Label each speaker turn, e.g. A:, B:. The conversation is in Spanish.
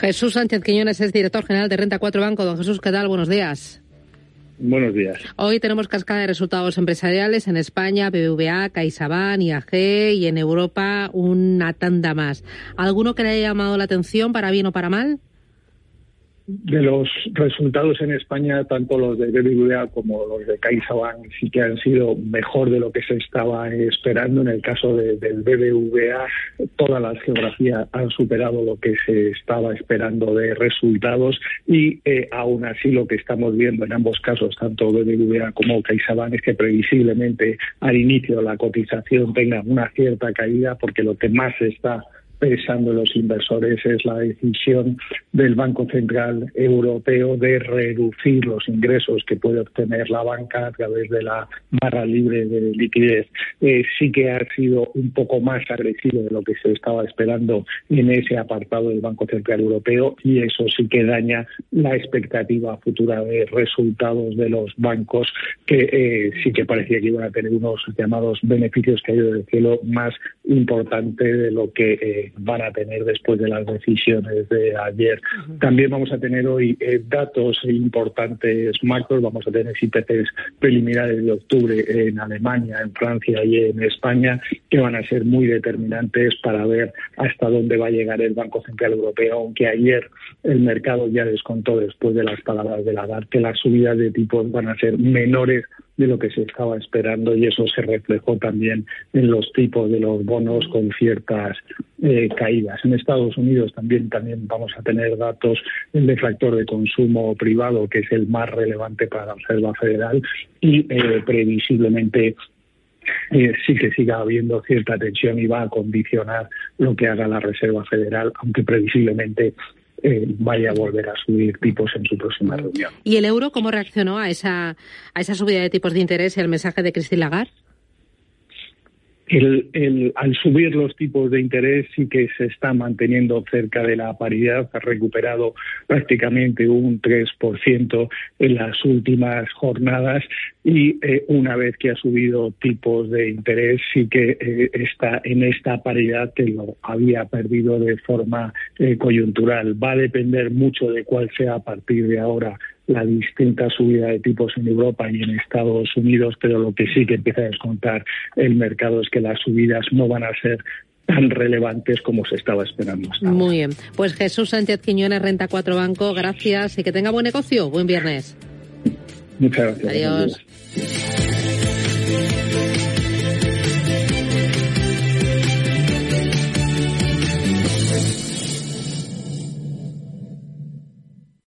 A: Jesús Sánchez Quiñones es director general de Renta 4 Banco. Don Jesús, ¿qué tal? Buenos días.
B: Buenos días.
A: Hoy tenemos cascada de resultados empresariales en España, BBVA, CaixaBank, IAG y en Europa una tanda más. ¿Alguno que le haya llamado la atención para bien o para mal?
B: De los resultados en España, tanto los de BBVA como los de CaixaBank sí que han sido mejor de lo que se estaba esperando. En el caso del BBVA, todas las geografías han superado lo que se estaba esperando de resultados y eh, aún así lo que estamos viendo en ambos casos, tanto BBVA como CaixaBank, es que previsiblemente al inicio la cotización tenga una cierta caída porque lo que más está pensando los inversores es la decisión del Banco Central Europeo de reducir los ingresos que puede obtener la banca a través de la barra libre de liquidez. Eh, sí que ha sido un poco más agresivo de lo que se estaba esperando en ese apartado del Banco Central Europeo y eso sí que daña la expectativa futura de resultados de los bancos que eh, sí que parecía que iban a tener unos llamados beneficios que caído del cielo más importante de lo que eh, van a tener después de las decisiones de ayer. También vamos a tener hoy eh, datos importantes macros, vamos a tener IPCs preliminares de octubre en Alemania, en Francia y en España, que van a ser muy determinantes para ver hasta dónde va a llegar el Banco Central Europeo, aunque ayer el mercado ya descontó después de las palabras de la DAR que las subidas de tipos van a ser menores de lo que se estaba esperando y eso se reflejó también en los tipos de los bonos con ciertas eh, caídas. En Estados Unidos también, también vamos a tener datos del factor de consumo privado, que es el más relevante para la Reserva Federal y eh, previsiblemente eh, sí que siga habiendo cierta tensión y va a condicionar lo que haga la Reserva Federal, aunque previsiblemente eh, vaya a volver a subir tipos en su próxima reunión.
A: ¿Y el euro cómo reaccionó a esa, a esa subida de tipos de interés y al mensaje de Christine Lagarde?
B: El, al subir los tipos de interés sí que se está manteniendo cerca de la paridad, ha recuperado prácticamente un 3% en las últimas jornadas y eh, una vez que ha subido tipos de interés sí que eh, está en esta paridad que lo había perdido de forma eh, coyuntural. Va a depender mucho de cuál sea a partir de ahora la distinta subida de tipos en Europa y en Estados Unidos, pero lo que sí que empieza a descontar el mercado es que las subidas no van a ser tan relevantes como se estaba esperando.
A: Muy bien. Pues Jesús Sánchez Quiñones, Renta 4 Banco, gracias y que tenga buen negocio. Buen viernes.
B: Muchas gracias.
A: Adiós.